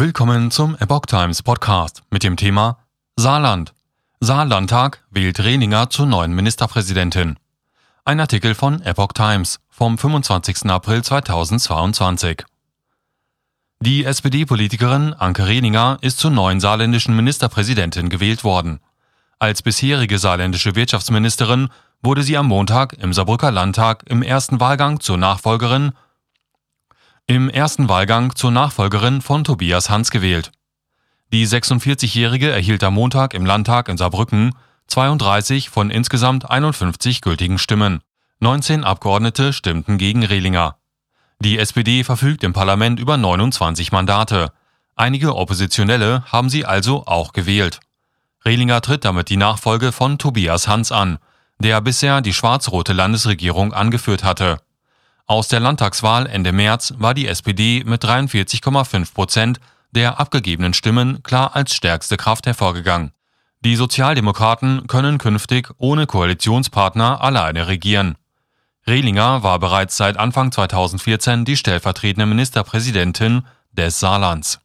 Willkommen zum Epoch Times Podcast mit dem Thema Saarland. Saarlandtag wählt Rehlinger zur neuen Ministerpräsidentin. Ein Artikel von Epoch Times vom 25. April 2022. Die SPD-Politikerin Anke Rehlinger ist zur neuen saarländischen Ministerpräsidentin gewählt worden. Als bisherige saarländische Wirtschaftsministerin wurde sie am Montag im Saarbrücker Landtag im ersten Wahlgang zur Nachfolgerin im ersten Wahlgang zur Nachfolgerin von Tobias Hans gewählt. Die 46-Jährige erhielt am Montag im Landtag in Saarbrücken 32 von insgesamt 51 gültigen Stimmen. 19 Abgeordnete stimmten gegen Rehlinger. Die SPD verfügt im Parlament über 29 Mandate. Einige Oppositionelle haben sie also auch gewählt. Rehlinger tritt damit die Nachfolge von Tobias Hans an, der bisher die schwarz-rote Landesregierung angeführt hatte. Aus der Landtagswahl Ende März war die SPD mit 43,5 Prozent der abgegebenen Stimmen klar als stärkste Kraft hervorgegangen. Die Sozialdemokraten können künftig ohne Koalitionspartner alleine regieren. Rehlinger war bereits seit Anfang 2014 die stellvertretende Ministerpräsidentin des Saarlands.